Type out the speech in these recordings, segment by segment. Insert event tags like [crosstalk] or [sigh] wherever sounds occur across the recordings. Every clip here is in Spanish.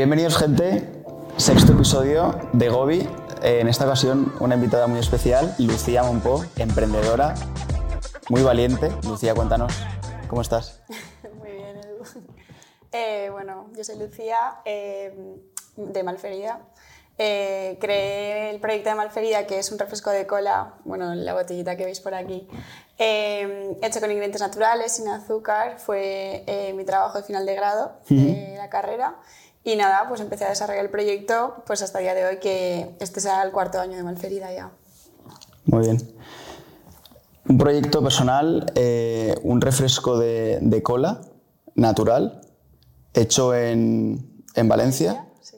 Bienvenidos gente, sexto episodio de Gobi. En esta ocasión una invitada muy especial, Lucía Monpó, emprendedora, muy valiente. Lucía, cuéntanos, ¿cómo estás? [laughs] Muy bien, Edu. Eh, bueno, yo soy Lucía, eh, de Malferida. Eh, creé el proyecto de Malferida, que es un refresco de cola, bueno, la botellita que veis por aquí, hecho con ingredientes naturales, sin azúcar. Fue mi trabajo de final de grado de la carrera. Y nada, pues empecé a desarrollar el proyecto pues hasta el día de hoy, que este sea el cuarto año de Malferida ya. Muy bien. Un proyecto personal, eh, un refresco de, de, cola natural, hecho en, en Valencia. Sí.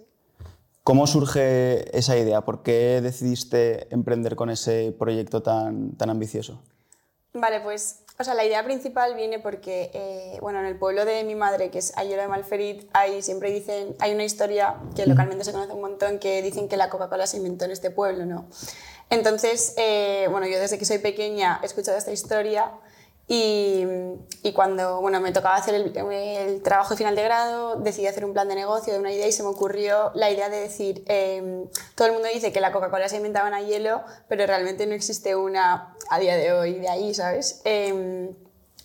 ¿Cómo surge esa idea? ¿Por qué decidiste emprender con ese proyecto tan, tan ambicioso? Vale, pues o sea, la idea principal viene porque, eh, bueno, en el pueblo de mi madre, que es Ayora de Malferit, hay, siempre dicen, hay una historia que localmente se conoce un montón, que dicen que la Coca-Cola se inventó en este pueblo, ¿no? Entonces, eh, bueno, yo desde que soy pequeña he escuchado esta historia y, y, cuando bueno, me tocaba hacer el, el, trabajo final de grado, decidí hacer un plan de negocio de una idea y se me ocurrió la idea de decir, eh, todo el mundo dice que la Coca-Cola se inventaba a hielo, pero realmente no existe una a día de hoy de ahí, ¿sabes? Eh,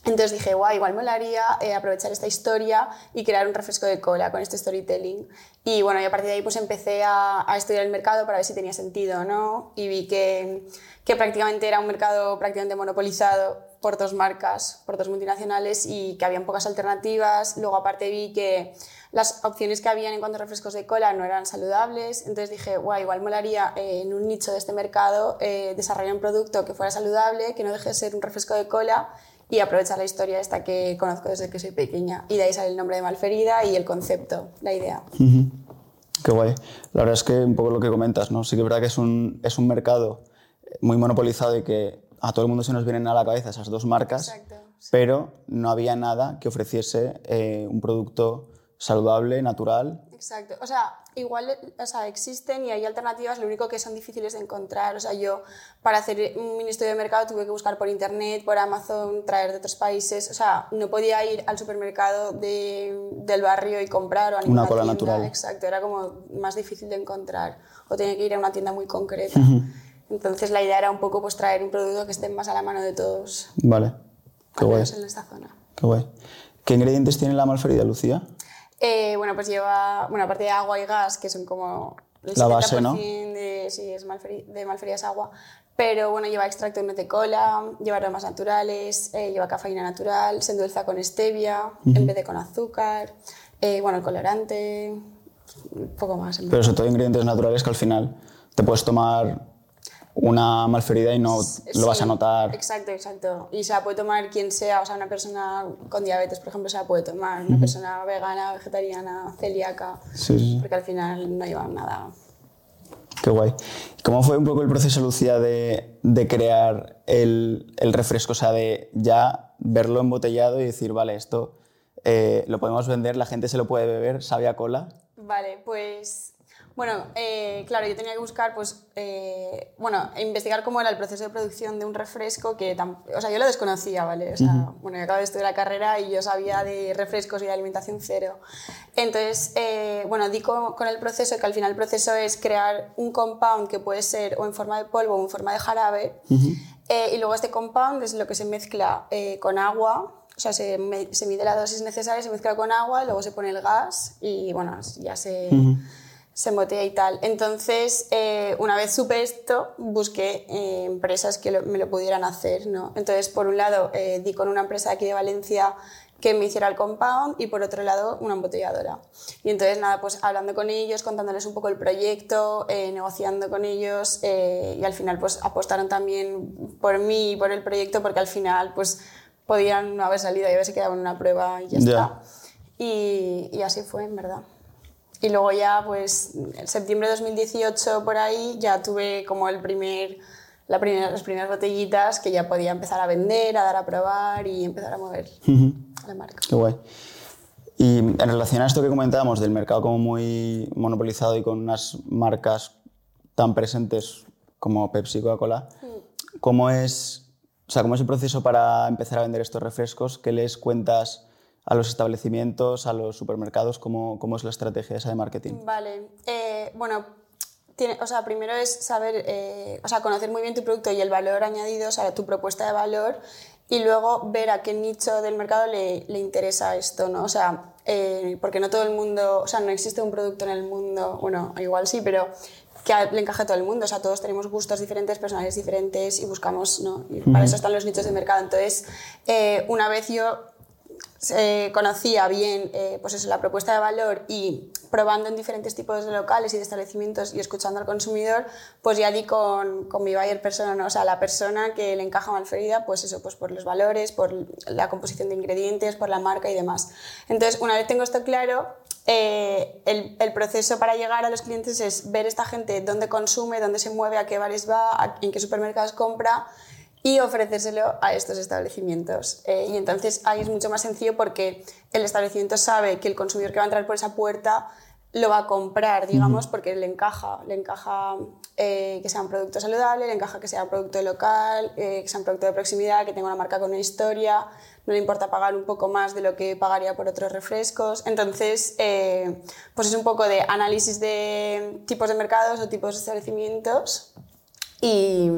entonces dije, guau, igual molaría eh, aprovechar esta historia y crear un refresco de cola con este storytelling. Y bueno, y a partir de ahí pues empecé a, a estudiar el mercado para ver si tenía sentido o no. Y vi que, que prácticamente era un mercado prácticamente monopolizado por dos marcas, por dos multinacionales y que habían pocas alternativas. Luego aparte vi que las opciones que habían en cuanto a refrescos de cola no eran saludables. Entonces dije, guau, igual molaría eh, en un nicho de este mercado eh, desarrollar un producto que fuera saludable, que no deje de ser un refresco de cola y aprovechar la historia esta que conozco desde que soy pequeña. Y de ahí sale el nombre de Malferida y el concepto, la idea. Uh -huh. Qué guay. La verdad es que un poco lo que comentas, ¿no? Sí que es verdad que es un, es un mercado muy monopolizado y que a todo el mundo se nos vienen a la cabeza esas dos marcas, Exacto, sí. pero no había nada que ofreciese eh, un producto saludable, natural. Exacto. O sea, igual o sea, existen y hay alternativas, lo único que son difíciles de encontrar. O sea, yo para hacer un estudio de mercado tuve que buscar por internet, por Amazon, traer de otros países. O sea, no podía ir al supermercado de, del barrio y comprar o a ninguna Una cola tienda. natural. Exacto, era como más difícil de encontrar. O tenía que ir a una tienda muy concreta. Entonces la idea era un poco pues traer un producto que esté más a la mano de todos. Vale. Qué guay. en esta zona. Qué guay. ¿Qué ingredientes tiene la malferida, Lucía? Eh, bueno, pues lleva, bueno, aparte de agua y gas, que son como el la base, ¿no? De, sí, es malferi, de malferida es agua, pero bueno, lleva extracto de cola, lleva aromas naturales, eh, lleva cafeína natural, se endulza con stevia uh -huh. en vez de con azúcar, eh, bueno, el colorante, un poco más. Pero sobre todo ingredientes naturales que al final te puedes tomar una malferida y no lo vas a notar. Exacto, exacto. Y se la puede tomar quien sea, o sea, una persona con diabetes, por ejemplo, se la puede tomar, una uh -huh. persona vegana, vegetariana, celíaca, sí, sí. porque al final no llevan nada. Qué guay. ¿Cómo fue un poco el proceso, Lucía, de, de crear el, el, refresco? O sea, de ya verlo embotellado y decir, vale, esto eh, lo podemos vender, la gente se lo puede beber, sabe a cola. Vale, pues bueno, eh, claro, yo tenía que buscar, pues, eh, bueno, investigar cómo era el proceso de producción de un refresco que, o sea, yo lo desconocía, ¿vale? O sea, uh -huh. bueno, yo acabo de estudiar la carrera y yo sabía de refrescos y de alimentación cero. Entonces, eh, bueno, di con, con, el proceso, que al final el proceso es crear un compound que puede ser o en forma de polvo o en forma de jarabe, uh -huh. y luego este compound es lo que se mezcla con agua, o sea, se, me, se, mide la dosis necesaria, se mezcla con agua, luego se pone el gas y, bueno, ya se... Uh -huh se embotella y tal. Entonces, eh, una vez supe esto, busqué eh, empresas que lo, me lo pudieran hacer. ¿no? Entonces, por un lado, eh, di con una empresa aquí de Valencia que me hiciera el compound y por otro lado, una embotelladora. Y entonces, nada, pues hablando con ellos, contándoles un poco el proyecto, negociando con ellos y al final, pues apostaron también por mí y por el proyecto porque al final, pues podían no haber salido y haberse quedado en una prueba y ya yeah. está. Y, y así fue, en verdad. Y luego ya, pues, en septiembre de 2018 por ahí, ya tuve como el primer, la primera, las primeras botellitas que ya podía empezar a vender, a dar a probar y empezar a mover uh -huh. la marca. Qué guay. Y en relación a esto que comentábamos del mercado como muy monopolizado y con unas marcas tan presentes como Pepsi y Coca-Cola, uh ¿cómo es, o sea, ¿cómo es el proceso para empezar a vender estos refrescos? ¿Qué les cuentas a los establecimientos, a los supermercados? ¿Cómo, cómo es la estrategia esa de marketing? Vale, eh, bueno, tiene, o sea, primero es saber, eh, o sea, conocer muy bien tu producto y el valor añadido, o sea, tu propuesta de valor, y luego ver a qué nicho del mercado le, le interesa esto, ¿no? O sea, eh, porque no todo el mundo, o sea, no existe un producto en el mundo, bueno, igual sí, pero que le encaje a todo el mundo. O sea, todos tenemos gustos diferentes, personalidades diferentes y buscamos, ¿no? Y para eso están los nichos de mercado. Entonces, una vez yo eh, conocía bien eh, pues eso, la propuesta de valor y probando en diferentes tipos de locales y de establecimientos y escuchando al consumidor, pues ya di con, con mi buyer persona, ¿no? o sea, la persona que le encaja a Malferida, pues eso, pues por los valores, por la composición de ingredientes, por la marca y demás. Entonces, una vez tengo esto claro, eh, el, el, proceso para llegar a los clientes es ver esta gente dónde consume, dónde se mueve, a qué bares va, en qué supermercados compra y ofrecérselo a estos establecimientos. Eh, y entonces ahí es mucho más sencillo porque el establecimiento sabe que el consumidor que va a entrar por esa puerta lo va a comprar, digamos, porque le encaja, le encaja eh, que sea un producto saludable, le encaja que sea un producto local, eh, que sea un producto de proximidad, que tenga una marca con una historia, no le importa pagar un poco más de lo que pagaría por otros refrescos. Entonces, pues es un poco de análisis de tipos de mercados o tipos de establecimientos y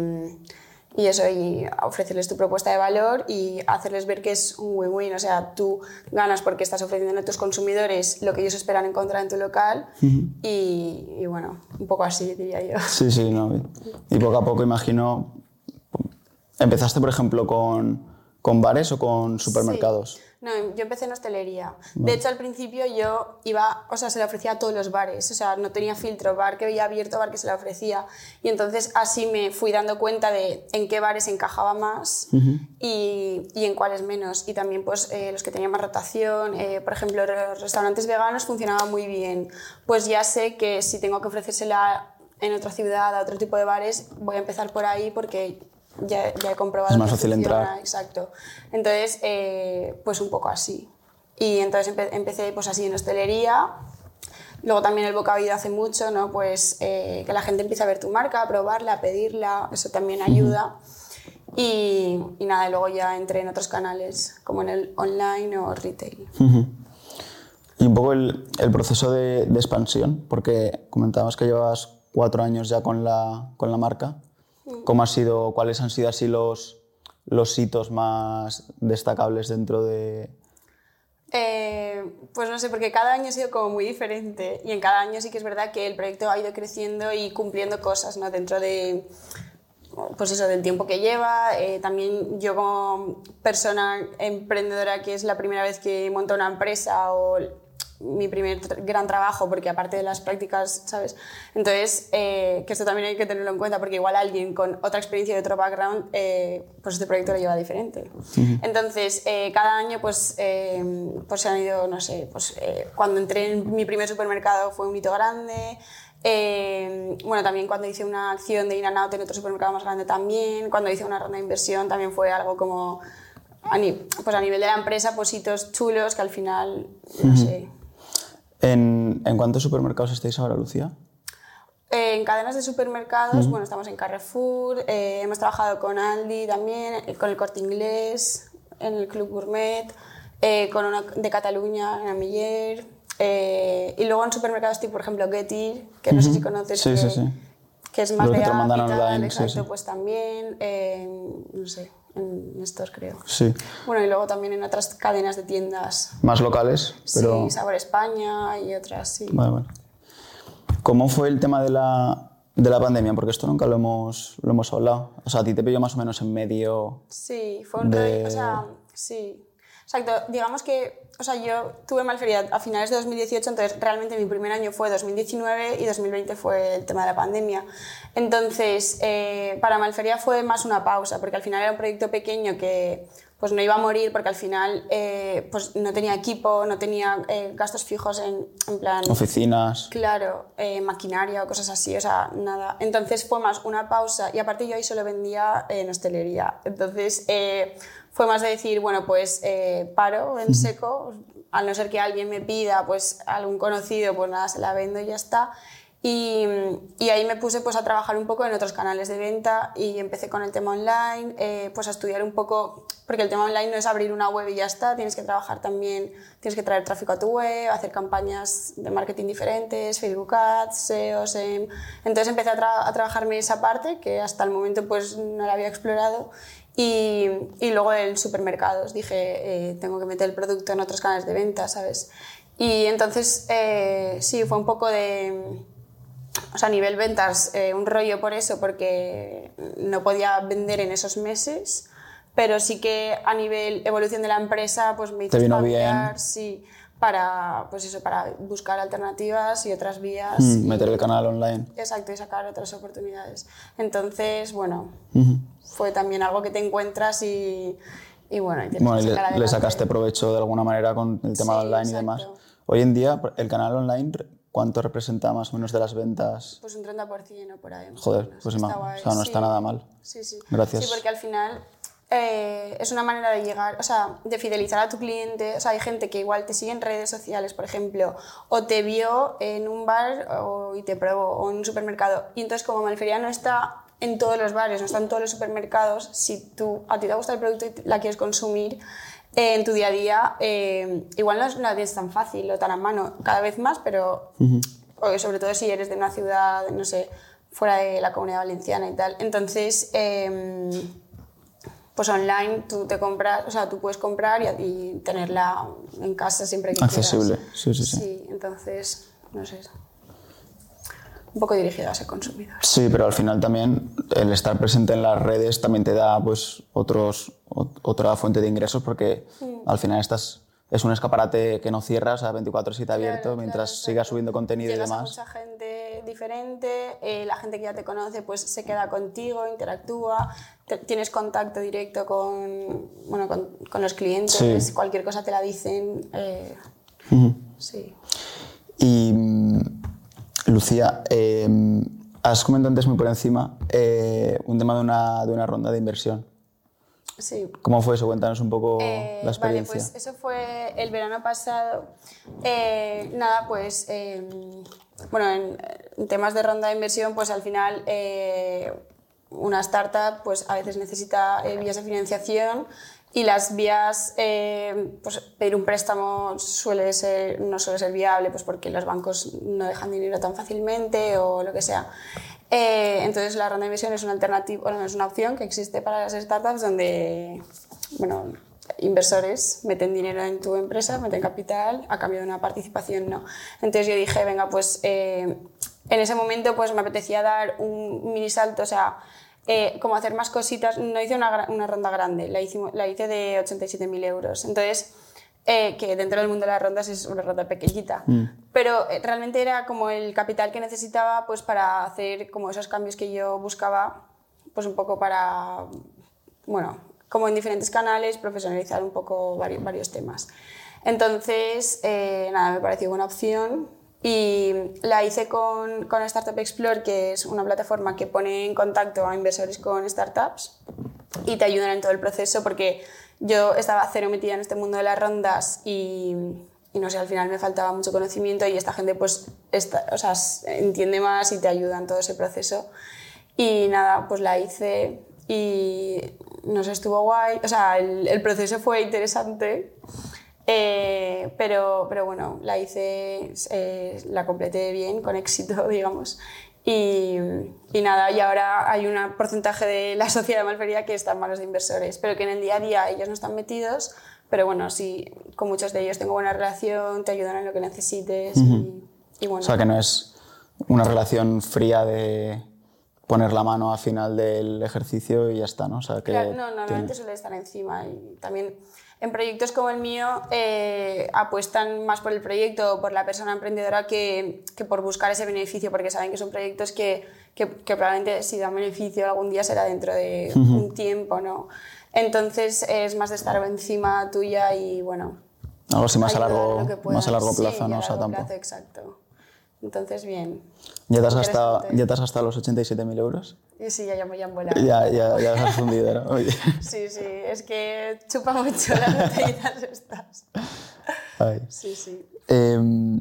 y eso, y ofrecerles tu propuesta de valor y hacerles ver que es un win-win. O sea, tú ganas porque estás ofreciendo a tus consumidores lo que ellos esperan encontrar en tu local y, y, bueno, un poco así diría yo. Sí, sí, no. Y poco a poco imagino, empezaste por ejemplo con, con bares o con supermercados. No, yo empecé en hostelería. De hecho, al principio yo iba, o sea, se le ofrecía a todos los bares, o sea, no tenía filtro, bar que había abierto, bar que se le ofrecía. Y entonces así me fui dando cuenta de en qué bares encajaba más y, y, en cuáles menos. Y también pues eh, los que tenían más rotación, eh, por ejemplo, los restaurantes veganos funcionaban muy bien. Pues ya sé que si tengo que ofrecérsela en otra ciudad, a otro tipo de bares, voy a empezar por ahí porque ya, ya he comprobado. Es más fácil entrar. Exacto. Entonces, eh, pues un poco así. Y entonces empecé pues así en hostelería. Luego también el boca hace mucho, ¿no? Pues eh, que la gente empiece a ver tu marca, a probarla, a pedirla, eso también ayuda. y, y, nada, y luego ya entré en otros canales, como en el online o retail. Y un poco el, el proceso de, de, expansión, porque comentabas que llevas cuatro años ya con la, con la marca. ¿Cómo ha sido, ¿Cuáles han sido así los, los hitos más destacables dentro de...? Eh, pues no sé, porque cada año ha sido como muy diferente y en cada año sí que es verdad que el proyecto ha ido creciendo y cumpliendo cosas ¿no? dentro de, pues eso, del tiempo que lleva. Eh, también yo como persona emprendedora que es la primera vez que monta una empresa o mi primer gran trabajo, porque aparte de las prácticas, ¿sabes? Entonces, eh, que esto también hay que tenerlo en cuenta, porque igual alguien con otra experiencia y otro background, eh, pues este proyecto lo lleva diferente. Entonces, eh, cada año, pues, pues se han ido, no sé, pues cuando entré en mi primer supermercado fue un hito grande. bueno, también cuando hice una acción de in and out en otro supermercado más grande también, cuando hice una ronda de inversión también fue algo como, a, pues a nivel de la empresa, pues hitos chulos que al final, no sé, ¿En, ¿En, cuántos supermercados estáis ahora, Lucía? En cadenas de supermercados, bueno, estamos en Carrefour, eh, hemos trabajado con Aldi también, eh, con el Corte Inglés, en el Club Gourmet, eh, con una de Cataluña, en Amiller, y luego en supermercados tipo, por ejemplo, Getty, que no sé si conoces, sí, que, sí, sí. que es más de online, exacto, pues también, no sé, en estos creo. Sí. Bueno, y luego también en otras cadenas de tiendas. Más locales, pero... Sí, Sabor España y otras, sí. Vale, vale. ¿Cómo fue el tema de la, de la pandemia? Porque esto nunca lo hemos, lo hemos hablado. O sea, a ti te pilló más o menos en medio... Sí, fue un... De... O sea, sí. Exacto, digamos que, o sea, yo tuve Malferida a finales de 2018, entonces realmente mi primer año fue 2019 y 2020 fue el tema de la pandemia. Entonces, eh, para Malferia fue más una pausa, porque al final era un proyecto pequeño que pues no iba a morir porque al final eh, pues no tenía equipo, no tenía eh, gastos fijos en, en, plan... Oficinas. Claro, maquinaria o cosas así, o sea, nada. Entonces fue más una pausa y aparte yo ahí solo vendía en hostelería. Entonces fue más de decir, bueno, pues eh, paro en seco, al no ser que alguien me pida, pues algún conocido, pues nada, se la vendo y ya está. Y, y, ahí me puse pues, a trabajar un poco en otros canales de venta y empecé con el tema online, eh, pues a estudiar un poco, porque el tema online no es abrir una web y ya está, tienes que trabajar también, tienes que traer tráfico a tu web, hacer campañas de marketing diferentes, Facebook Ads, SEO, SEM. Entonces empecé a, a trabajarme esa parte que hasta el momento pues no la había explorado y, y luego el supermercados. Dije, eh, tengo que meter el producto en otros canales de venta, ¿sabes? Y entonces, eh, sí, fue un poco de o sea, a nivel ventas, eh, un rollo por eso, porque no podía vender en esos meses, pero sí que a nivel evolución de la empresa, pues me hizo Te vino bien. sí, para, pues eso, para buscar alternativas y otras vías. Mm, y- meter el canal online. Exacto, y sacar otras oportunidades. Entonces, bueno, fue también algo que te encuentras y, y bueno, y Bueno, le, sacaste provecho de alguna manera con el tema Sí, online y demás. Hoy en día, el canal online, ¿cuánto representa más o menos de las ventas? Pues un 30% o por ahí. Joder, pues Está guay, o sea, no está sí. nada mal. Sí, sí. Gracias. Sí, porque al final eh, es una manera de llegar, o sea, de fidelizar a tu cliente. O sea, hay gente que igual te sigue en redes sociales, por ejemplo, o te vio en un bar o, y te probó, o en un supermercado. Y entonces, como Malferia no está en todos los bares, no está en todos los supermercados, si tú, a ti te gusta el producto y la quieres consumir, eh, en tu día a día, eh, igual no es, no es tan fácil o tan a mano, cada vez más, pero sobre todo si eres de una ciudad, no sé, fuera de la comunidad valenciana y tal. Entonces, eh, pues online tú te compras, o sea, tú puedes comprar y, y tenerla en casa siempre que Accesible, quieras. sí, sí, sí. Sí, entonces, no sé, un poco dirigido a ese consumidor. Sí, pero al final también el estar presente en las redes también te da pues otros, ot- otra fuente de ingresos porque al final estás, es un escaparate que no cierras a 24/7 abierto Claro, mientras claro, sigas subiendo contenido Llegas y a demás. mucha gente diferente, eh, la gente que ya te conoce pues se queda contigo, interactúa, te- tienes contacto directo con, bueno, con, con los clientes, Sí. cualquier cosa te la dicen. eh, Sí. Y Lucía, eh, has comentado antes muy por encima eh, un tema de una, de una ronda de inversión. Sí. ¿Cómo fue eso? Cuéntanos un poco Eh, la vale, experiencia. pues eso fue el verano pasado. Eh, nada, pues eh, bueno, en, en temas de ronda de inversión, pues al final eh, una startup pues a veces necesita vías de financiación y las vías, eh, pues pedir un préstamo suele ser, no suele ser viable pues porque los bancos no dejan dinero tan fácilmente o lo que sea. Eh, entonces la ronda de inversión es una alternativa, bueno, es una opción que existe para las startups donde, bueno, inversores meten dinero en tu empresa, meten capital a cambio de una participación, no. Entonces yo dije, venga, pues eh, en ese momento pues me apetecía dar un mini salto, o sea, eh, como hacer más cositas. No hice una, una ronda grande, la, hicimos, la hice de 87.000 euros. Entonces, eh, que dentro del mundo de las rondas es una ronda pequeñita. Pero eh, realmente era como el capital que necesitaba pues para hacer como esos cambios que yo buscaba, pues un poco para, bueno, como en diferentes canales, profesionalizar un poco varios, varios temas. Entonces, eh, nada, me pareció buena opción y la hice con, con Startup Explore, que es una plataforma que pone en contacto a inversores con startups y te ayudan en todo el proceso porque yo estaba cero metida en este mundo de las rondas y, y no sé, al final me faltaba mucho conocimiento y esta gente pues esta- o sea, entiende más y te ayuda en todo ese proceso. Y nada, pues la hice y no sé, estuvo guay. O sea, el, el proceso fue interesante, eh, pero, pero bueno, la hice, eh, la completé bien, con éxito, [laughs] digamos. Y, y nada, y ahora hay un porcentaje de la sociedad de Malfería que está en manos de inversores, pero que en el día a día ellos no están metidos, pero bueno, sí, con muchos de ellos tengo buena relación, te ayudan en lo que necesites y, y bueno. O sea, que no es una relación fría de poner la mano al final del ejercicio y ya está, ¿no? O sea, que Claro, no, normalmente tiene- suele estar encima y también en proyectos como el mío eh, apuestan más por el proyecto o por la persona emprendedora que, que por buscar ese beneficio porque saben que son proyectos que, que, que probablemente si dan beneficio algún día será dentro de un tiempo, ¿no? Entonces es más de estar encima tuya y bueno. Algo así más a largo, más a largo plazo, Sí, ¿no? a O sea, tampoco. exacto. Entonces, bien. ¿Ya te, has gastado. ¿Ya te has gastado los 87.000 euros? Y sí, ya, ya, ya han volado. Ya, ya, ya has fundido, ¿no? Oye. [laughs] Sí, sí, es que chupa mucho las botellitas [laughs] estas. Ay. Sí, sí. Em,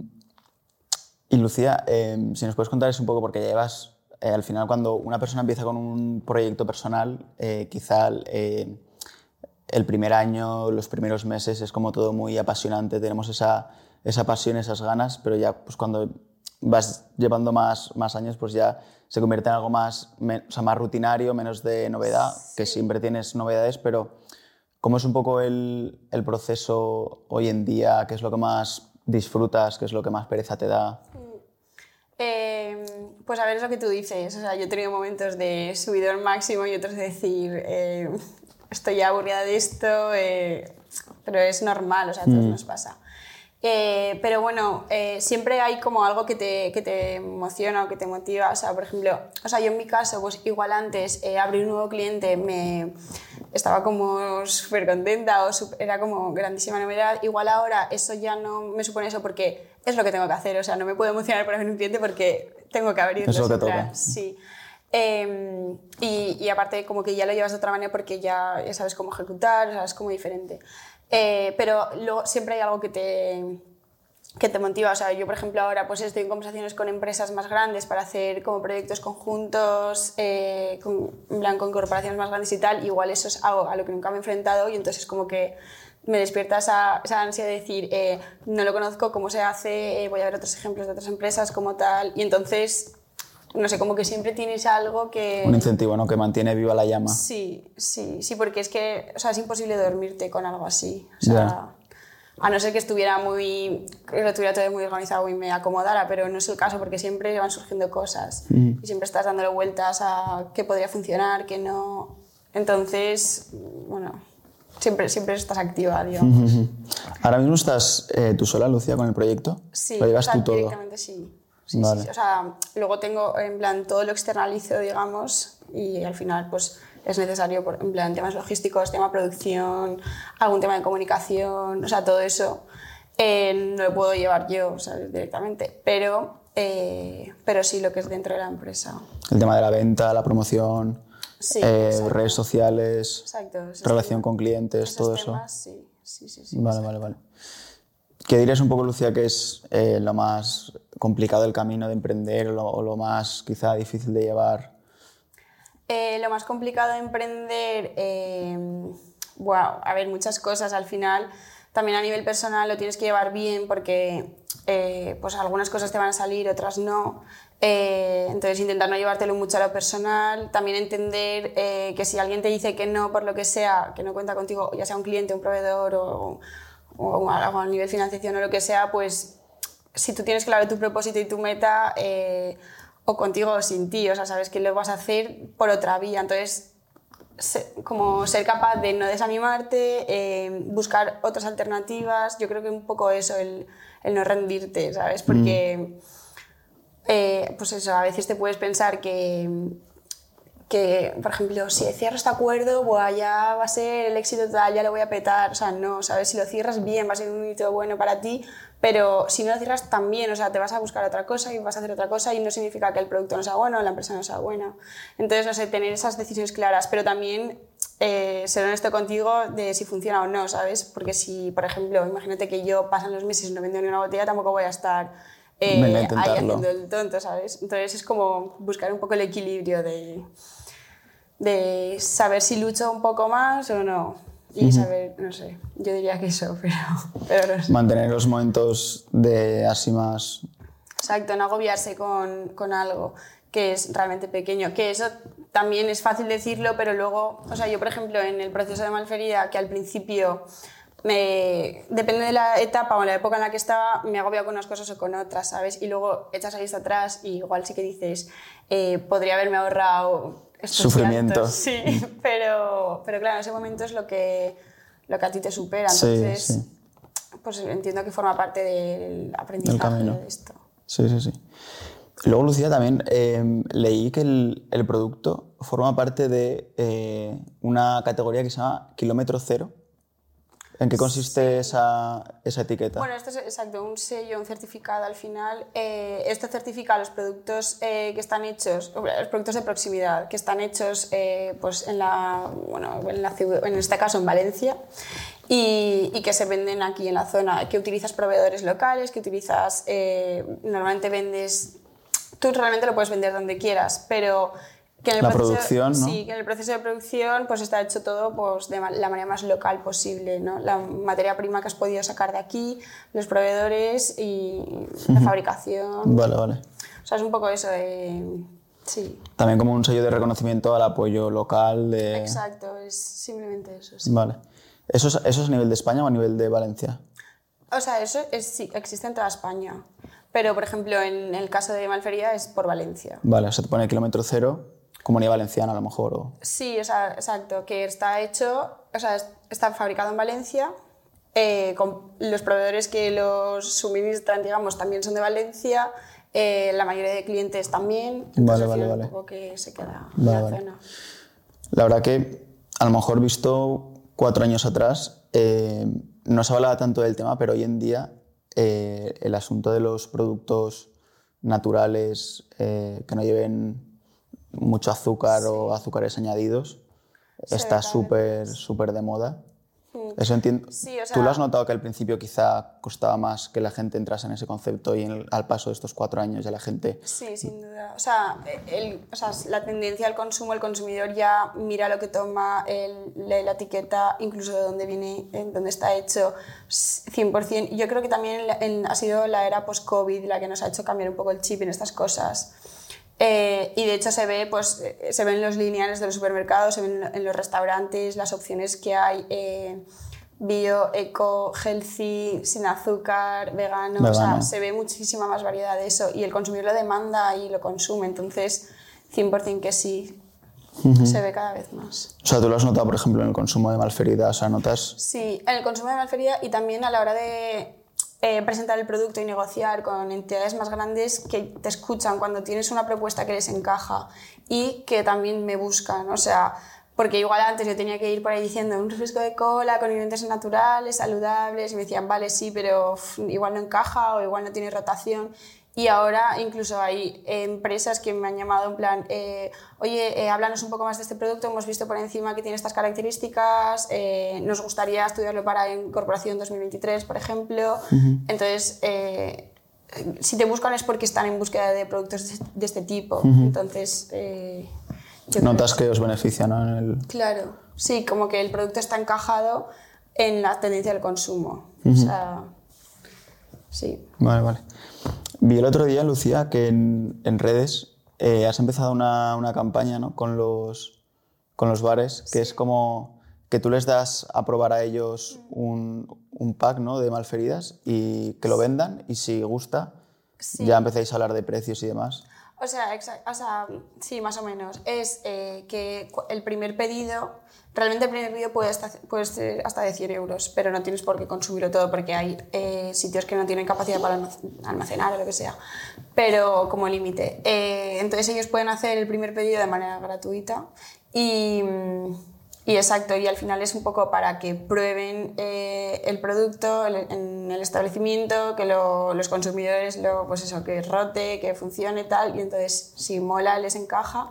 Y Lucía, em, si nos puedes contar eso un poco, porque ya llevas, eh, al final cuando una persona empieza con un proyecto personal, eh, quizá eh, el primer año, los primeros meses es como todo muy apasionante, tenemos esa, esa pasión, esas ganas, pero ya pues cuando vas llevando más, más años, pues ya se convierte en algo más, o sea, más rutinario, menos de novedad, que siempre tienes novedades, pero ¿cómo es un poco el, el, proceso hoy en día? ¿Qué es lo que más disfrutas? ¿Qué es lo que más pereza te da? Eh, pues a ver, es lo que tú dices. O sea, yo he tenido momentos de subidor máximo y otros de decir, eh, estoy aburrida de esto, eh, pero es normal, o sea, a todos mm. nos pasa. Eh, pero bueno, eh, siempre hay como algo que te, que te, emociona o que te motiva. O sea, por ejemplo, o sea, yo en mi caso, pues igual antes eh, abrir un nuevo cliente me estaba como súper contenta o era como grandísima novedad. Igual ahora eso ya no me supone eso porque es lo que tengo que hacer. O sea, no me puedo emocionar por abrir un cliente porque tengo que abrir Eso te toca. Sí. Em, y, y, aparte como que ya lo llevas de otra manera porque ya, ya sabes cómo ejecutar, sabes cómo diferente. Eh, pero siempre hay algo que te, que te motiva. O sea, yo, por ejemplo, ahora pues estoy en conversaciones con empresas más grandes para hacer como proyectos conjuntos, eh, con, en con corporaciones más grandes y tal. Igual eso es algo a lo que nunca me he enfrentado y entonces como que me despierta esa, ansia de decir, eh, no lo conozco, cómo se hace, voy a ver otros ejemplos de otras empresas como tal. Y entonces no sé, como que siempre tienes algo que... Un incentivo, ¿no? Que mantiene viva la llama. Sí, sí, sí, porque es que, o sea, es imposible dormirte con algo así. O sea, a no ser que estuviera muy, que lo tuviera todo muy organizado y me acomodara, pero no es el caso porque siempre van surgiendo cosas mm. y siempre estás dándole vueltas a qué podría funcionar, qué no. Entonces, bueno, siempre, siempre estás activa, digamos. ¿Ahora mismo estás eh, tú sola, Lucía, con el proyecto? Sí, ¿Lo llevas tú todo? directamente sí. Sí, sí, O sea, luego tengo, en plan, todo lo externalizo, digamos, y al final, pues, es necesario, por, en plan, temas logísticos, tema producción, algún tema de comunicación, o sea, todo eso eh, no lo puedo llevar yo, sea, directamente, pero, eh, pero sí lo que es dentro de la empresa. El tema de la venta, la promoción, eh, redes sociales, exacto, relación con clientes, todo temas, eso. Sí, sí, sí, sí. Vale, vale, vale. ¿Qué dirías un poco, Lucía, que es eh, lo más complicado del camino de emprender o lo, más quizá difícil de llevar? Eh, lo más complicado de emprender, wow, eh, a ver, muchas cosas al final. También a nivel personal lo tienes que llevar bien porque pues algunas cosas te van a salir, otras no. entonces intentar no llevártelo mucho a lo personal, también entender que si alguien te dice que no por lo que sea, que no cuenta contigo, ya sea un cliente, un proveedor o, o a nivel financiación o lo que sea, pues si tú tienes claro tu propósito y tu meta, eh, o contigo o sin ti, o sea, sabes que lo vas a hacer por otra vía. Entonces, como ser capaz de no desanimarte, eh, buscar otras alternativas, yo creo que un poco eso, el, el no rendirte, ¿sabes? Porque, mm. eh, pues eso, a veces te puedes pensar que que, por ejemplo, si cierro este acuerdo, ya va a ser el éxito total, ya lo voy a petar. O sea, no, ¿sabes? Si lo cierras bien, va a ser un hito bueno para ti, pero si no lo cierras también, o sea, te vas a buscar otra cosa y vas a hacer otra cosa y no significa que el producto no sea bueno la empresa no sea buena. Entonces, no sé, tener esas decisiones claras, pero también eh, ser honesto contigo de si funciona o no, ¿sabes? Porque si, por ejemplo, imagínate que yo pasan los meses y no vendo ni una botella, tampoco voy a estar eh, ahí haciendo el tonto, ¿sabes? Entonces es como buscar un poco el equilibrio de de saber si lucho un poco más o no. Y saber, no sé, yo diría que eso, [laughs] pero, pero no sé. Mantener los momentos de así más... Exacto, no agobiarse con, con, algo que es realmente pequeño. Que eso también es fácil decirlo, pero luego, o sea, yo por ejemplo en el proceso de malferida, que al principio me, depende de la etapa o la época en la que estaba, me agobia con unas cosas o con otras, ¿sabes? Y luego echas ahí atrás y igual sí que dices, eh, podría haberme ahorrado sufrimiento. Sí, [laughs] pero, pero claro, en ese momento es lo que, lo que a ti te supera. Entonces, pues entiendo que forma parte del aprendizaje de esto. Sí, sí, sí. Luego, Lucía, también eh, leí que el, el, producto forma parte de eh, una categoría que se llama kilómetro cero, ¿En qué consiste esa, esa, etiqueta? Bueno, esto es exacto, un sello, un certificado al final. Eh, esto certifica los productos eh, que están hechos, los productos de proximidad, que están hechos eh, pues en, la, bueno, en, la ciudad, en este caso en Valencia. y, y que se venden aquí en la zona, que utilizas proveedores locales, que utilizas, eh, normalmente vendes, tú realmente lo puedes vender donde quieras, pero que en el La proceso, producción, ¿no? Sí, que en el proceso de producción pues está hecho todo pues, de la manera más local posible, ¿no? La materia prima que has podido sacar de aquí, los proveedores y la fabricación. Vale, vale. O sea, es un poco eso de... Sí, También como un sello de reconocimiento al apoyo local de... exacto, es simplemente eso. sí. Vale. ¿Eso es, ¿Eso es a nivel de España o a nivel de Valencia? O sea, eso es, sí, existe en toda España. Pero, por ejemplo, en el caso de Malfería es por Valencia. Vale, o sea, te pone kilómetro cero, comunidad valenciana a lo mejor. O... Sí, o sea, exacto, que está hecho, o sea, es- está fabricado en Valencia, eh, con los proveedores que los suministran, digamos, también son de Valencia, eh, la mayoría de clientes también, Vale, al vale, vale. un poco que se queda Vale, en la zona. La verdad que a lo mejor visto cuatro años atrás eh, no se hablaba tanto del tema, pero hoy en día el asunto de los productos naturales que no lleven mucho azúcar o azúcares añadidos Se está súper súper de moda. Eso entiendo. Sí, o ¿Tú lo has notado que al principio quizá costaba más que la gente entrase en ese concepto y en el- al paso de estos cuatro años ya la gente... Sí, sin duda. O sea, el- o sea, la tendencia al consumo, el consumidor ya mira lo que toma, el- lee la etiqueta, incluso de dónde viene, en dónde está hecho, s- 100%. Y Yo creo que también en- en- ha sido la era post-COVID la que nos ha hecho cambiar un poco el chip en estas cosas. Eh, y de hecho se ve, pues, eh, se ven los lineales de los supermercados, se ven en los restaurantes, las opciones que hay. eh, bio, eco, healthy, sin azúcar, vegano, o sea, Vegano. se ve muchísima más variedad de eso y el consumidor lo demanda y lo consume, entonces 100% que sí, se ve cada vez más. O sea, tú lo has notado, por ejemplo, en el consumo de malferida, o sea, notas... Sí, en el consumo de malfería y también a la hora de eh, presentar el producto y negociar con entidades más grandes que te escuchan cuando tienes una propuesta que les encaja y que también me buscan, o sea, porque igual antes yo tenía que ir por ahí diciendo un refresco de cola con ingredientes naturales, saludables, y me decían, vale, sí, pero igual no encaja o igual no tiene rotación. Y ahora incluso hay eh, empresas que me han llamado en plan, eh, oye, eh, háblanos un poco más de este producto, hemos visto por encima que tiene estas características, eh, nos gustaría estudiarlo para incorporación 2023, por ejemplo. Entonces, eh, si te buscan es porque están en búsqueda de productos de, este tipo. Entonces, eh, yo creo Notas que os beneficia, ¿no? En el... Claro, sí, como que el producto está encajado en la tendencia del consumo. O sea, sí. Vale, vale. Vi el otro día, Lucía, que en, en redes eh, has empezado una, una campaña ¿no? con, los, con los bares, que es como que tú les das a probar a ellos un, un pack ¿no? de malferidas y que lo vendan y si gusta Sí. ya empezáis a hablar de precios y demás. O sea, o sea, sí, más o menos. Es eh, que el primer pedido, realmente el primer pedido puede, hasta, puede ser hasta de 100 euros, pero no tienes por qué consumirlo todo porque hay eh, sitios que no tienen capacidad para almac- almacenar o lo que sea, pero como límite. Eh, entonces ellos pueden hacer el primer pedido de manera gratuita y, mm, y exacto, y al final es un poco para que prueben eh, el producto en el establecimiento, que lo- los consumidores lo, pues eso, que rote, que funcione tal, y entonces si mola, les encaja,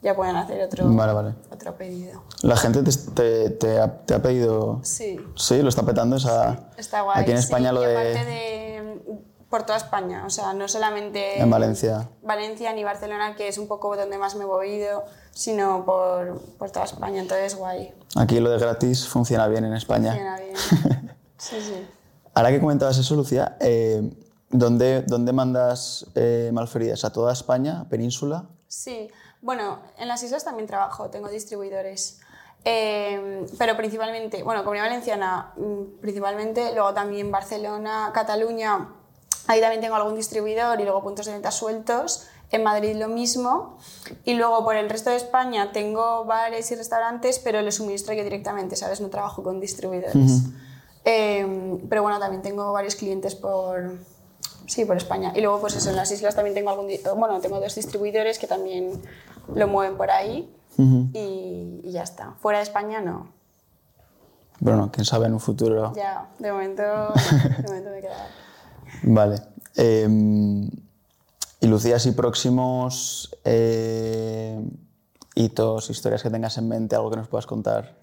ya pueden hacer otro, Vale, vale. otro pedido. La gente te, te- te ha, te ha pedido... Sí, Sí, lo está petando. O sea, está guay. Aquí en sí, España lo de... por toda España, o sea, no solamente En Valencia. Valencia ni Barcelona, que es un poco donde más me he movido, sino por, por toda España, entonces guay. Aquí lo de gratis funciona bien en España. Funciona bien. [laughs] Sí, sí. Ahora que comentabas eso, Lucía, eh, ¿dónde, ¿dónde mandas eh, malferidas? ¿A toda España? ¿Península? Sí, bueno, en las islas también trabajo, tengo distribuidores. Eh, pero principalmente, bueno, Comunidad Valenciana mm, principalmente, luego también Barcelona, Cataluña, ahí también tengo algún distribuidor y luego puntos de venta sueltos. En Madrid lo mismo. Y luego por el resto de España tengo bares y restaurantes, pero les suministro yo directamente, ¿sabes? No trabajo con distribuidores. Eh, pero bueno, también tengo varios clientes por, sí, por España. Y luego, pues eso, en las islas también tengo algún, di- bueno, tengo dos distribuidores que también lo mueven por ahí y, y ya está. Fuera de España no. Bueno, quién sabe en un futuro. Ya, de momento, [laughs] de momento me. Vale. Eh, y Lucía, si próximos eh, hitos, historias que tengas en mente, algo que nos puedas contar.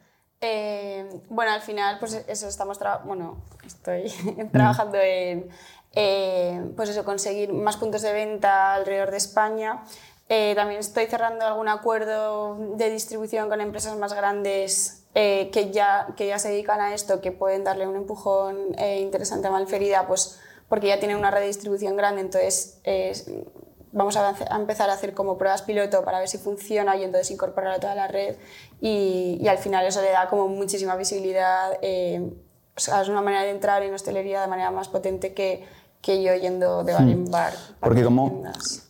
Eh, Eh, bueno, al final, pues eso, estamos, bueno, estoy [laughs] trabajando en, eh, pues eso, conseguir más puntos de venta alrededor de España. Eh, también estoy cerrando algún acuerdo de distribución con empresas más grandes que, ya, que ya se dedican a esto, que pueden darle un empujón interesante a Malferida, pues porque ya tienen una red de distribución grande, entonces vamos a, empezar a hacer como pruebas piloto para ver si funciona y entonces incorporar a toda la red y, al final eso le da como muchísima visibilidad. Eh, o sea, es una manera de entrar en hostelería de manera más potente que, que yo yendo de bar en hmm. bar. Porque cómo,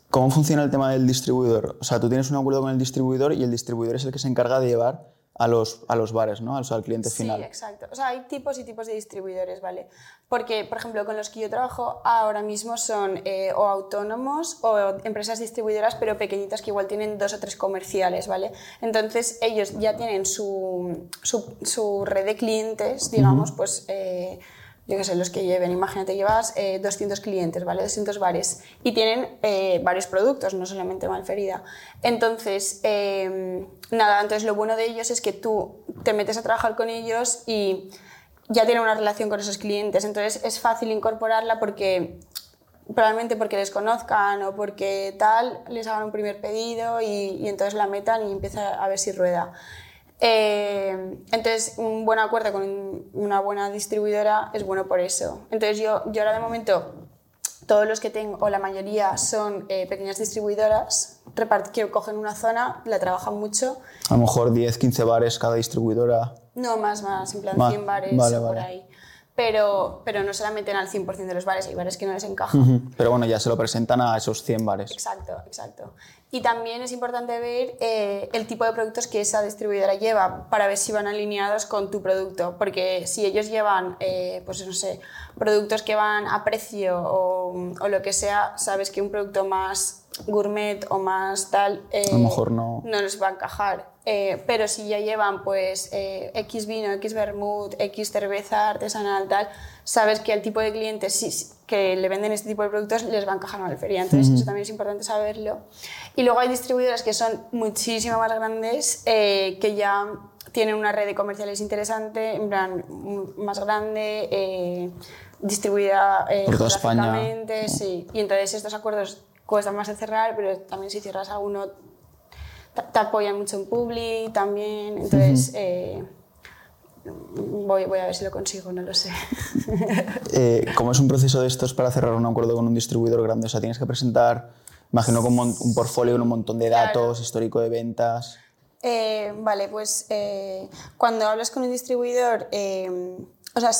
¿cómo funciona el tema del distribuidor? O sea, tú tienes un acuerdo con el distribuidor y el distribuidor es el que se encarga de llevar a los, a los bares, ¿no? al cliente final. Sí, exacto. O sea, hay tipos y tipos de distribuidores, ¿vale? Porque, por ejemplo, con los que yo trabajo ahora mismo son eh, o autónomos o empresas distribuidoras, pero pequeñitas que igual tienen dos o tres comerciales, ¿vale? Entonces, ellos ya tienen su, su, su red de clientes, digamos, pues... Eh, yo qué sé, los que lleven, imagínate, llevas 200 eh, clientes, ¿vale? 200 bares y tienen eh, varios productos, no solamente Malferida. Entonces, em, nada, entonces lo bueno de ellos es que tú te metes a trabajar con ellos y ya tienen una relación con esos clientes, entonces es fácil incorporarla porque probablemente porque les conozcan o porque tal, les hagan un primer pedido y, y entonces la metan y empieza a ver si rueda. Eh, entonces, un buen acuerdo con una buena distribuidora es bueno por eso. Entonces, yo, yo ahora de momento, todos los que tengo, o la mayoría, son eh, pequeñas distribuidoras que cogen una zona, la trabajan mucho. A lo mejor 10, 15 bares cada distribuidora. No, más, más, en plan 100 bares por ahí pero, pero no se la meten al 100% de los bares, hay bares que no les encajan. Pero bueno, ya se lo presentan a esos 100 bares. Exacto, exacto. Y también es importante ver eh, el tipo de productos que esa distribuidora lleva para ver si van alineados con tu producto, porque si ellos llevan, eh, pues no sé, productos que van a precio o, o lo que sea, sabes que un producto más gourmet o más tal, a lo mejor no. no les va a encajar. Eh, pero si ya llevan pues eh, X vino, X vermut, X cerveza artesanal, tal, sabes que el tipo de clientes que le venden este tipo de productos les va a encajar en la feria. Entonces, eso también es importante saberlo. Y luego hay distribuidoras que son muchísimo más grandes, eh, que ya tienen una red de comerciales interesante, en plan más grande, distribuida por toda España. Sí. Y entonces estos acuerdos cuestan más de cerrar, pero también si cierras alguno te apoyan mucho en Publi también, entonces eh, voy, voy, a ver si lo consigo, no lo sé. [laughs] eh, ¿Cómo es un proceso de estos para cerrar un acuerdo con un distribuidor grande? O sea, tienes que presentar, imagino, como un portfolio con un montón de datos, histórico de ventas. Eh, vale, pues eh, cuando hablas con un distribuidor, o sea,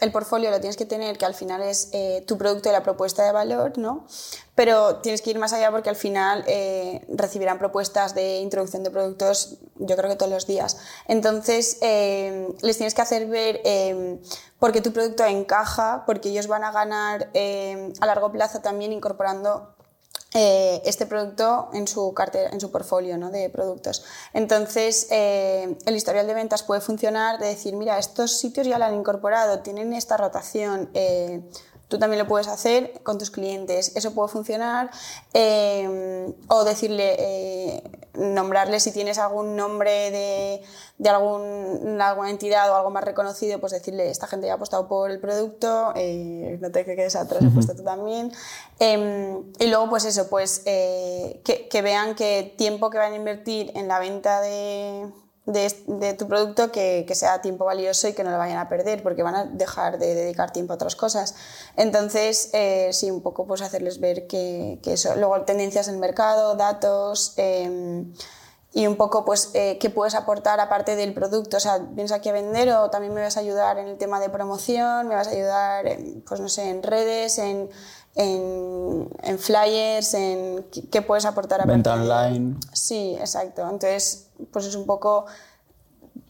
el portfolio lo tienes que tener, que al final es eh, tu producto y la propuesta de valor, ¿no? Pero tienes que ir más allá porque al final eh, recibirán propuestas de introducción de productos, yo creo que todos los días. Entonces, eh, les tienes que hacer ver por qué tu producto encaja, porque ellos van a ganar a largo plazo también incorporando eh, este producto en su cartera, en su portfolio de productos. Entonces, eh, el historial de ventas puede funcionar de decir, mira, estos sitios ya lo han incorporado, tienen esta rotación. Eh, tú también lo puedes hacer con tus clientes, eso puede funcionar. o decirle, nombrarle si tienes algún nombre de, de algún, alguna entidad o algo más reconocido, pues decirle, esta gente ya ha apostado por el producto, eh, no te quedes atrás, puesto tú también. Em, y luego, pues eso, pues eh, que, que, vean que tiempo que van a invertir en la venta de, de, de tu producto, que, que, sea tiempo valioso y que no lo vayan a perder, porque van a dejar de dedicar tiempo a otras cosas. Entonces, eh, sí, un poco pues hacerles ver que, que eso. Luego, tendencias en el mercado, datos... Eh, y un poco pues eh, qué puedes aportar aparte del producto, o sea, vienes aquí a vender o también me vas a ayudar en el tema de promoción, me vas a ayudar en, pues no sé, en redes, en, en, en flyers, en qué puedes aportar a Venta online. Sí, exacto. Entonces, pues es un poco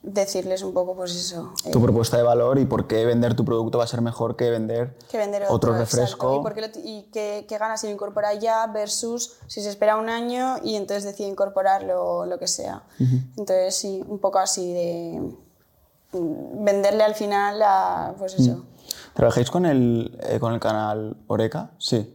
decirles un poco pues eso. Tu propuesta de valor y por qué vender tu producto va a ser mejor que vender, que vender otro, refresco. Y, qué, ganas si lo incorpora ya versus si se espera un año y entonces decide incorporarlo lo que sea. Entonces sí, un poco así de mm, venderle al final a pues eso. ¿Trabajáis con el, eh, con el canal Oreca? Sí.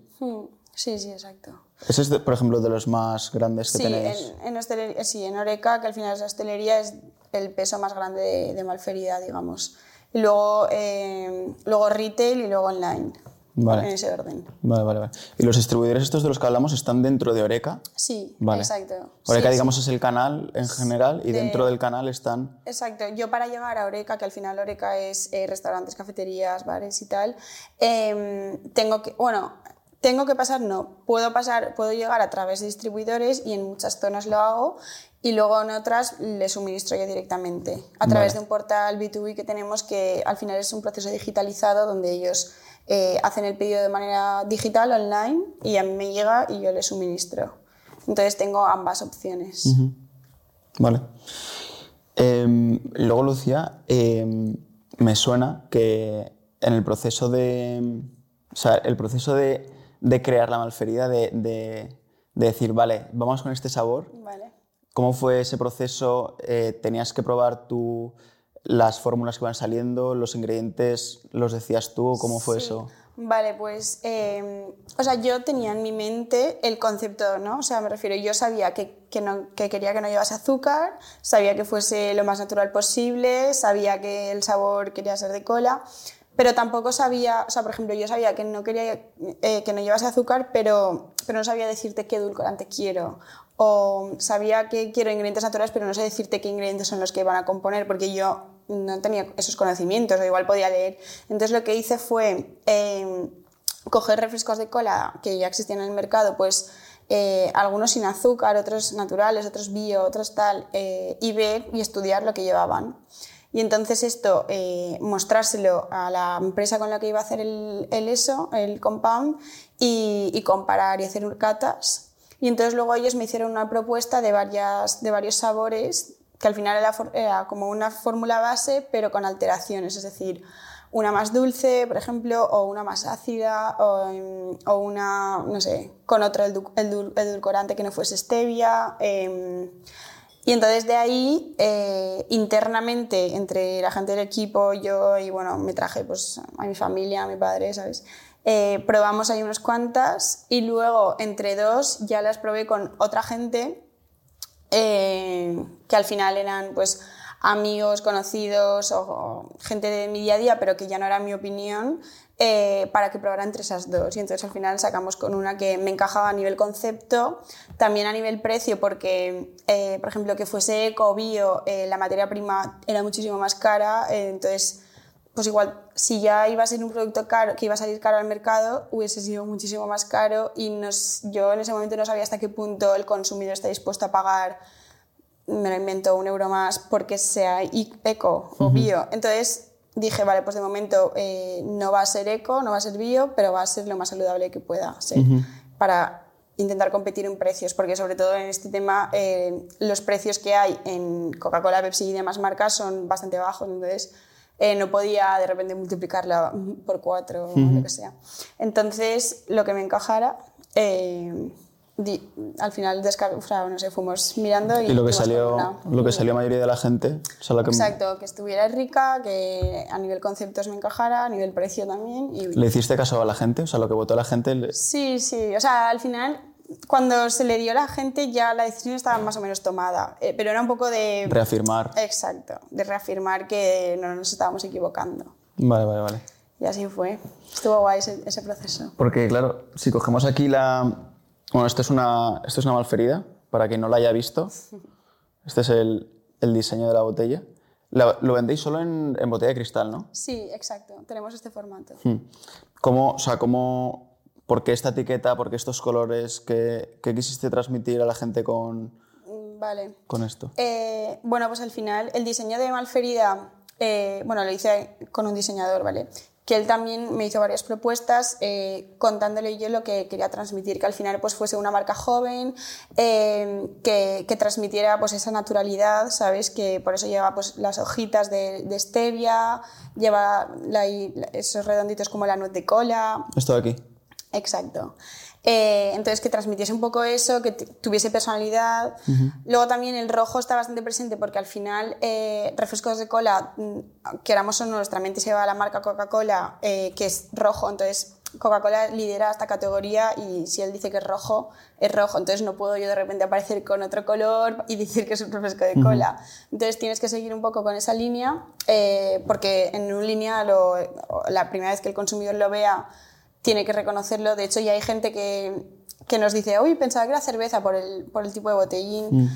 Sí, sí, exacto. Ese es, por ejemplo, de los más grandes que tenéis. En, en sí, en Oreca, que al final es la hostelería, es el peso más grande de, de Malferida, digamos. Y luego, eh, luego retail y luego online. Vale. En ese orden. Vale, vale, vale. ¿Y los distribuidores estos de los que hablamos están dentro de Oreca? Sí, Vale. exacto. Oreca, Sí, digamos, es el canal en general y De- dentro del canal están... Exacto. Yo para llegar a Oreca, que al final Oreca es eh, restaurantes, cafeterías, bares y tal, em, tengo que, bueno, tengo que pasar, no, puedo pasar, puedo llegar a través de distribuidores y en muchas zonas lo hago y luego en otras le suministro yo directamente a través Vale. de un portal B2B que tenemos que al final es un proceso digitalizado donde ellos eh, hacen el pedido de manera digital, online y a mí me llega y yo le suministro. Entonces tengo ambas opciones. Vale. Em, luego, Lucía, em, me suena que en el proceso de. O sea, el proceso de, de crear la malferida, de, de- de decir, vale, vamos con este sabor. Vale. ¿Cómo fue ese proceso? Eh, ¿Tenías que probar tú las fórmulas que van saliendo? ¿Los ingredientes los decías tú? ¿Cómo fue Sí. eso? Vale, pues, eh, o sea, yo tenía en mi mente el concepto, ¿no? O sea, me refiero, yo sabía que, que, no, que quería que no llevase azúcar, sabía que fuese lo más natural posible, sabía que el sabor quería ser de cola, pero tampoco sabía, o sea, por ejemplo, yo sabía que no quería eh, que no llevase azúcar, pero, pero no sabía decirte qué edulcorante quiero. O sabía que quiero ingredientes naturales, pero no sé decirte qué ingredientes son los que van a componer, porque yo no tenía esos conocimientos, o igual podía leer. Entonces lo que hice fue eh, coger refrescos de cola que ya existían en el mercado, pues eh, algunos sin azúcar, otros naturales, otros bio, otros tal, eh, y ver y estudiar lo que llevaban. Y entonces esto, eh, mostrárselo a la empresa con la que iba a hacer el, el eso, el compound, y, y comparar y hacer catas. Y entonces luego ellos me hicieron una propuesta de, varias, de varios sabores, que al final era, era como una fórmula base, pero con alteraciones, es decir, una más dulce, por ejemplo, o una más ácida, o, em, o una, no sé, con otro edul- edul- edulcorante que no fuese stevia. em, y entonces de ahí, eh, internamente, entre la gente del equipo, yo y bueno, me traje pues, a mi familia, a mi padre, ¿sabes? Eh, probamos ahí unas cuantas y luego entre dos ya las probé con otra gente eh, que al final eran pues amigos, conocidos o, o gente de mi día a día, pero que ya no era mi opinión, eh, para que probaran entre esas dos. Y entonces al final sacamos con una que me encajaba a nivel concepto, también a nivel precio, porque, eh, por ejemplo, que fuese eco o bio, eh, la materia prima era muchísimo más cara, eh, entonces pues igual, si ya iba a ser un producto caro, que iba a salir caro al mercado, hubiese sido muchísimo más caro y nos, yo en ese momento no sabía hasta qué punto el consumidor está dispuesto a pagar, me lo invento, un euro más porque sea eco o bio. Entonces dije, vale, pues de momento eh, no va a ser eco, no va a ser bio, pero va a ser lo más saludable que pueda ser para intentar competir en precios, porque sobre todo en este tema eh, los precios que hay en Coca-Cola, Pepsi y demás marcas son bastante bajos, entonces eh, no podía de repente multiplicarla por cuatro o lo que sea. Entonces, lo que me encajara, eh, di- al final o sea, no sé, fuimos mirando y, Y lo que salió, una. lo que salió a mayoría de la gente, o sea, la que Exacto, que estuviera rica, que a nivel conceptos me encajara, a nivel precio también. Y, le hiciste caso a la gente, o sea, lo que votó la gente, le- Sí, sí, o sea, al final, cuando se le dio a la gente, ya la decisión estaba más o menos tomada, eh, pero era un poco de... reafirmar. Exacto, de reafirmar que no nos estábamos equivocando. Vale, vale, vale. Y así fue. Estuvo guay ese, ese proceso. Porque, claro, si cogemos aquí la. Bueno, esto es una, esto es una malferida, para quien no la haya visto. [laughs] Este es el, el diseño de la botella. La- lo vendéis solo en, en botella de cristal, ¿no? Sí, exacto, tenemos este formato. Hmm. ¿Cómo, o sea, cómo, ¿Por qué esta etiqueta, por qué estos colores? ¿Qué, qué quisiste transmitir a la gente con, Mm, Vale. con esto? Eh, bueno, pues al final el diseño de Malferida, eh, bueno, lo hice con un diseñador, ¿vale? Que él también me hizo varias propuestas eh, contándole yo lo que quería transmitir, que al final pues fuese una marca joven, eh, que, que transmitiera pues esa naturalidad, ¿sabes? Que por eso lleva pues las hojitas de, de stevia, lleva la- esos redonditos como la nuez de cola, Esto de aquí. Exacto. Eh, entonces, que transmitiese un poco eso, que tuviese personalidad. Luego también el rojo está bastante presente porque al final eh, refrescos de cola, mm, queramos o no, nuestra mente se va a la marca Coca-Cola, eh, que es rojo, entonces Coca-Cola lidera esta categoría y si él dice que es rojo, es rojo. Entonces no puedo yo de repente aparecer con otro color y [laughs] decir que es un refresco de cola. Entonces tienes que seguir un poco con esa línea eh, porque en un línea lo, la primera vez que el consumidor lo vea tiene que reconocerlo. De hecho ya hay gente que, que nos dice, uy, pensaba que era cerveza por el, por el tipo de botellín. Mm.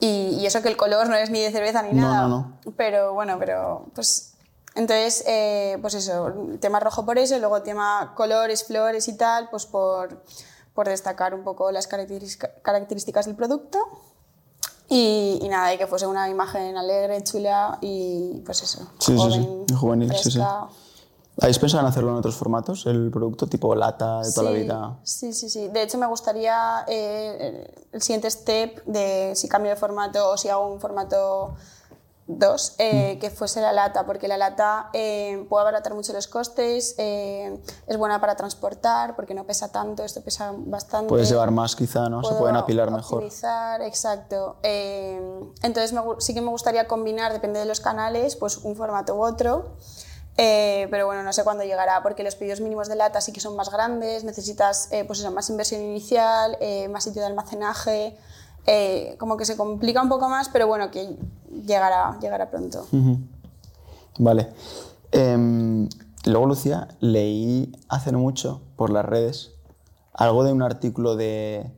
Y, y, eso que el color no es ni de cerveza ni No, nada. no, Pero bueno, pero pues entonces, eh, pues eso, tema rojo por eso, y luego tema colores, flores y tal, pues por, por destacar un poco las característica- características del producto. Y, y nada, y que fuese una imagen alegre, chula y pues eso. Sí, sí, sí, joven, juvenil, sí, sí. ¿Habéis pensado en hacerlo en otros formatos, el producto, tipo lata de toda la vida? Sí, sí, sí. De hecho, me gustaría eh, el siguiente step de si cambio de formato o si hago un formato 2, eh, que fuese la lata, porque la lata eh, puede abaratar mucho los costes, es buena para transportar porque no pesa tanto, esto pesa bastante. Puedes llevar más quizá, ¿no? Se Puedo pueden apilar mejor. optimizar, exacto. Eh, entonces me sí que me gustaría combinar, depende de los canales, pues un formato u otro. Eh, pero bueno, no sé cuándo llegará, porque los pedidos mínimos de lata sí que son más grandes, necesitas eh, pues eso, más inversión inicial, eh, más sitio de almacenaje, eh, como que se complica un poco más, pero bueno, que llegará, llegará pronto. Vale. Em, luego, Lucía, leí hace no mucho por las redes algo de un artículo de,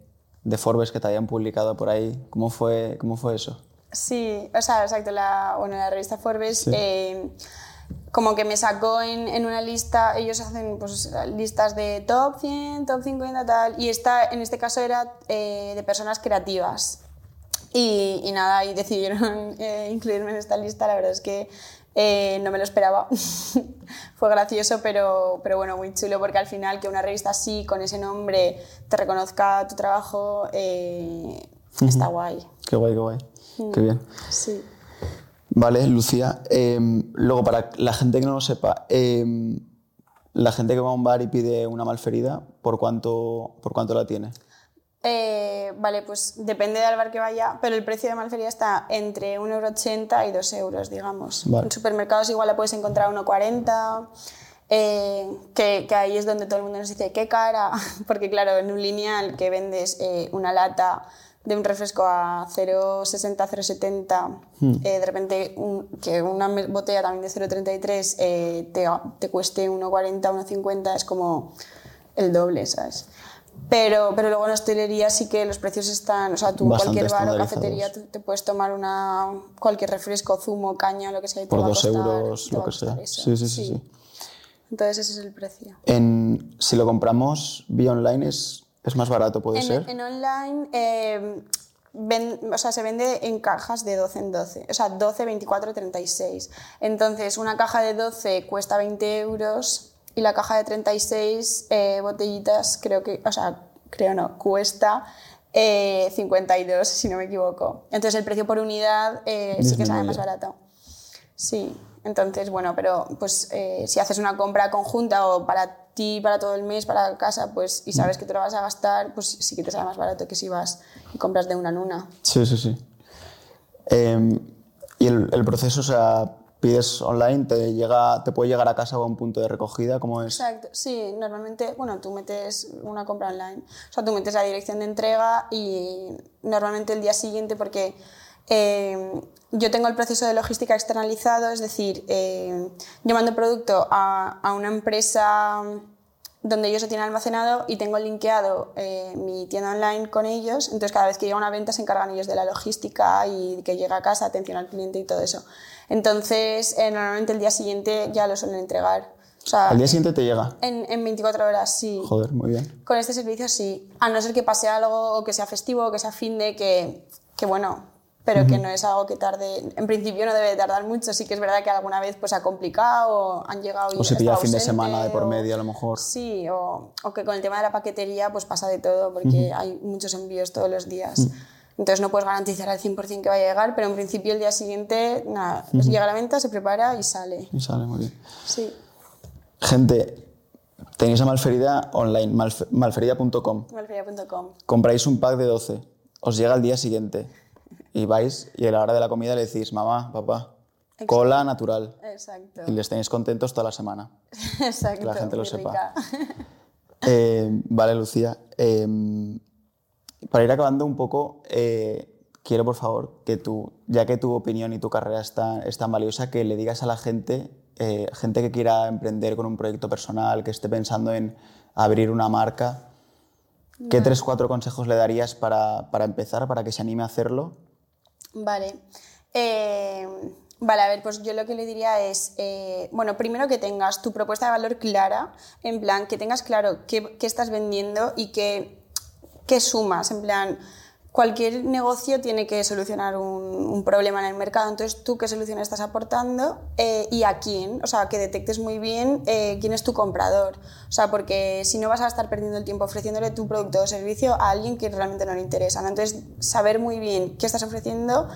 de Forbes que te habían publicado por ahí. ¿Cómo fue, cómo fue eso? Sí, o sea, exacto, la, bueno, la revista Forbes eh, como que me sacó en, en una lista, ellos hacen pues, listas de top 100, top 50, tal, y esta, en este caso era eh, de personas creativas. Y, y nada, y decidieron [laughs] eh, incluirme en esta lista, la verdad es que eh, no me lo esperaba. [laughs] Fue gracioso, pero, pero bueno, muy chulo, porque al final que una revista así, con ese nombre, te reconozca tu trabajo, eh, está guay. Qué guay, qué guay. Mm. Qué bien. Sí. Vale, Lucía. em, luego, para la gente que no lo sepa, em, la gente que va a un bar y pide una malferida, ¿por cuánto, por cuánto la tiene? Eh, vale, pues depende del bar que vaya, pero el precio de Malferia está entre 1,80€ y 2 euros, digamos. Vale. En supermercados igual la puedes encontrar a 1,40€, eh, que, que ahí es donde todo el mundo nos dice, qué cara, [laughs] porque claro, en un lineal que vendes eh, una lata de un refresco a 0,60, 0,70, eh, de repente un- que una botella también de 0,33 eh, te, te cueste 1,40, 1,50, es como el doble, ¿sabes? Pero, pero luego en hostelería sí que los precios están, o sea, tú en Bastante cualquier bar o cafetería te, te puedes tomar una, cualquier refresco, zumo, caña, lo que sea, y Por va a dos costar- euros, te lo que sea. eso. Sí, sí, sí, sí. Entonces ese es el precio. En, si lo compramos vía online es, es más barato, puede En, ser. en online eh, ven- o sea, se vende en cajas de 12 en 12, o sea, 12, 24, 36. Entonces, una caja de 12 cuesta 20 euros y la caja de 36 eh, botellitas, creo que, o sea, creo no, cuesta eh, 52, si no me equivoco. Entonces, el precio por unidad eh, sí que sale más barato. Sí, entonces, bueno, pero pues eh, si haces una compra conjunta o para ti, para todo el mes, para casa, pues y sabes que te lo vas a gastar, pues sí que te sale más barato que si vas y compras de una en una. Sí, sí, sí. Em, y el, el proceso, o sea, pides online, te, llega, te puede llegar a casa o a un punto de recogida, ¿cómo es? Exacto, sí, normalmente, bueno, tú metes una compra online, o sea, tú metes la dirección de entrega y normalmente el día siguiente, porque eh, yo tengo el proceso de logística externalizado, es decir, eh, yo mando producto a, a una empresa donde ellos lo tienen almacenado y tengo linkeado eh, mi tienda online con ellos, entonces cada vez que llega una venta se encargan ellos de la logística y que llega a casa, atención al cliente y todo eso. Entonces, eh, normalmente el día siguiente ya lo suelen entregar. O sea, Al día siguiente te llega. en, en 24 horas, sí. Joder, muy bien. Con este servicio sí. A no ser que pase algo, o que sea festivo, o que sea fin de, que, que bueno, pero que no es algo que tarde. En principio no debe de tardar mucho. Sí que es verdad que alguna vez pues ha complicado, o han llegado y O se pilla fin de semana de por medio, a lo mejor. Sí, o, o que con el tema de la paquetería pues pasa de todo, porque hay muchos envíos todos los días. Entonces no puedes garantizar al 100% que vaya a llegar, pero en principio el día siguiente, nada, llega a la venta, se prepara y sale. Y sale muy bien. Sí, Gente, tenéis a Malferida online, malfe- malferida.com. malferia.com. Compráis un pack de 12, os llega al día siguiente y vais y a la hora de la comida le decís, mamá, papá, Cola natural. Exacto. Y les tenéis contentos toda la semana. [laughs] Exacto. Que la gente lo sepa. [laughs] Eh, vale, Lucía. eh, para ir acabando un poco, eh, quiero por favor que tú, ya que tu opinión y tu carrera es tan, es tan valiosa, que le digas a la gente, eh, gente que quiera emprender con un proyecto personal, que esté pensando en abrir una marca, ¿qué tres, cuatro consejos le darías para, para empezar, para que se anime a hacerlo? Vale. Eh, vale, a ver, pues yo lo que le diría es, eh, bueno, primero que tengas tu propuesta de valor clara, en plan, que tengas claro qué, qué estás vendiendo y qué, qué sumas, en plan, cualquier negocio tiene que solucionar un, problema en el mercado, entonces tú qué solución estás aportando eh, y a quién, o sea, que detectes muy bien eh, quién es tu comprador, o sea, porque si no vas a estar perdiendo el tiempo ofreciéndole tu producto o servicio a alguien que realmente no le interesa, ¿no? entonces saber muy bien qué estás ofreciendo,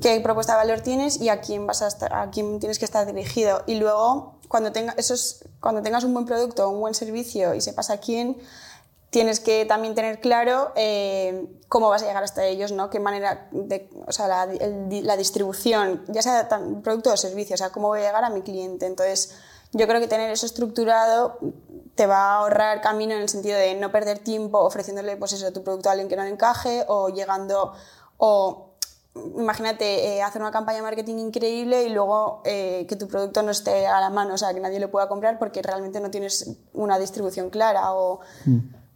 qué propuesta de valor tienes y a quién vas a estar, a quién tienes que estar dirigido. Y luego cuando tenga, eso es, cuando tengas un buen producto un buen servicio y sepas a quién tienes que también tener claro eh, cómo vas a llegar hasta ellos, ¿no? Qué manera, de, o sea, la, distribución, ya sea producto o servicio, o sea, cómo voy a llegar a mi cliente. Entonces, yo creo que tener eso estructurado te va a ahorrar camino en el sentido de no perder tiempo ofreciéndole, pues eso, tu producto a alguien que no le encaje o llegando, o imagínate eh, hacer una campaña de marketing increíble y luego eh, que tu producto no esté a la mano, o sea, que nadie lo pueda comprar porque realmente no tienes una distribución clara o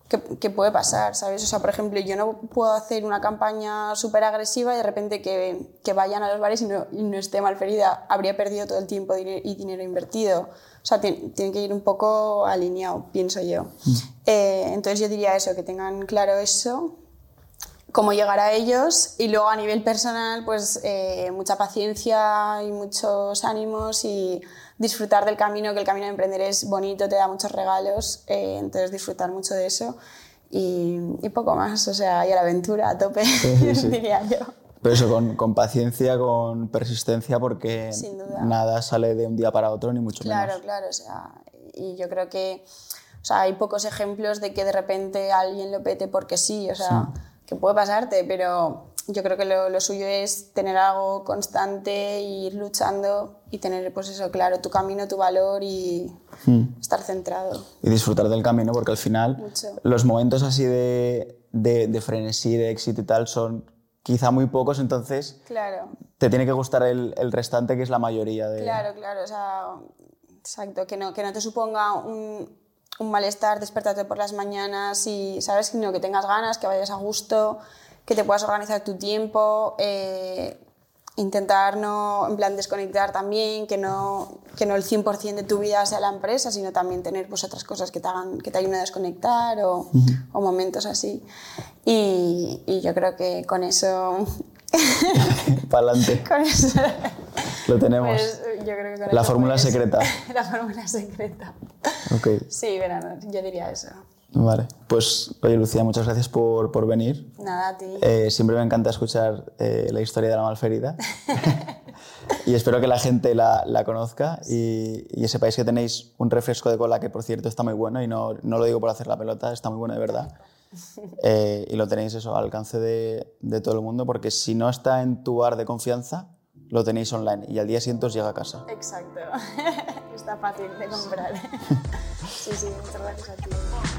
que, que puede pasar, ¿sabes? O sea, por ejemplo, yo no puedo hacer una campaña súper agresiva y de repente que, que vayan a los bares y no, y no esté malferida, habría perdido todo el tiempo y dinero invertido. O sea, tien- tiene que ir un poco alineado, pienso yo. Eh, entonces yo diría eso, que tengan claro eso cómo llegar a ellos y luego a nivel personal pues eh, mucha paciencia y muchos ánimos y disfrutar del camino que el camino de emprender es bonito te da muchos regalos eh, entonces disfrutar mucho de eso y, y poco más o sea y a la aventura a tope sí, sí. [laughs] diría yo Pero eso, con, con paciencia, con persistencia, porque nada sale de un día para otro, ni mucho Claro, menos. claro, o sea, y yo creo que o sea, hay pocos ejemplos de que de repente alguien lo pete porque sí, o sea, que puede pasarte, pero yo creo que lo, lo suyo es tener algo constante, ir luchando y tener, pues eso, claro, tu camino, tu valor y estar centrado. Y disfrutar del camino, porque al final Mucho. los momentos así de, de, de frenesí, de éxito y tal, son quizá muy pocos, entonces Claro. te tiene que gustar el, el restante, que es la mayoría de... Claro, claro, o sea, exacto, que no, que no te suponga un, un malestar despertarte por las mañanas y, ¿sabes? Sino que tengas ganas, que vayas a gusto, que te puedas organizar tu tiempo, eh, intentar no, en plan, desconectar también, que no, que no el 100% de tu vida sea la empresa, sino también tener pues, otras cosas que te, hagan, que te ayuden a desconectar o, o momentos así. Y, y yo creo que con eso... [laughs] Para adelante, [laughs] con eso lo tenemos. pues, yo creo que con La eso fórmula puedes- secreta. [laughs] la fórmula secreta. Ok, Sí, verano, yo diría eso. Vale. Pues, oye, Lucía, muchas gracias por, por venir. Nada, a ti. Eh, siempre me encanta escuchar eh, la historia de la malferida. [laughs] y espero que la gente la, la conozca y, y sepáis que tenéis un refresco de cola que, por cierto, está muy bueno y no, no lo digo por hacer la pelota, está muy bueno de verdad. Eh, y lo tenéis eso al alcance de, de todo el mundo porque si no está en tu bar de confianza, lo tenéis online y al día siguiente os llega a casa. Exacto. [laughs] Está fácil de comprar. [laughs] sí, sí, muchas gracias a ti.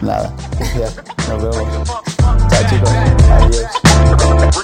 Nada, gracias. Nos vemos. Chao chicos. Adiós.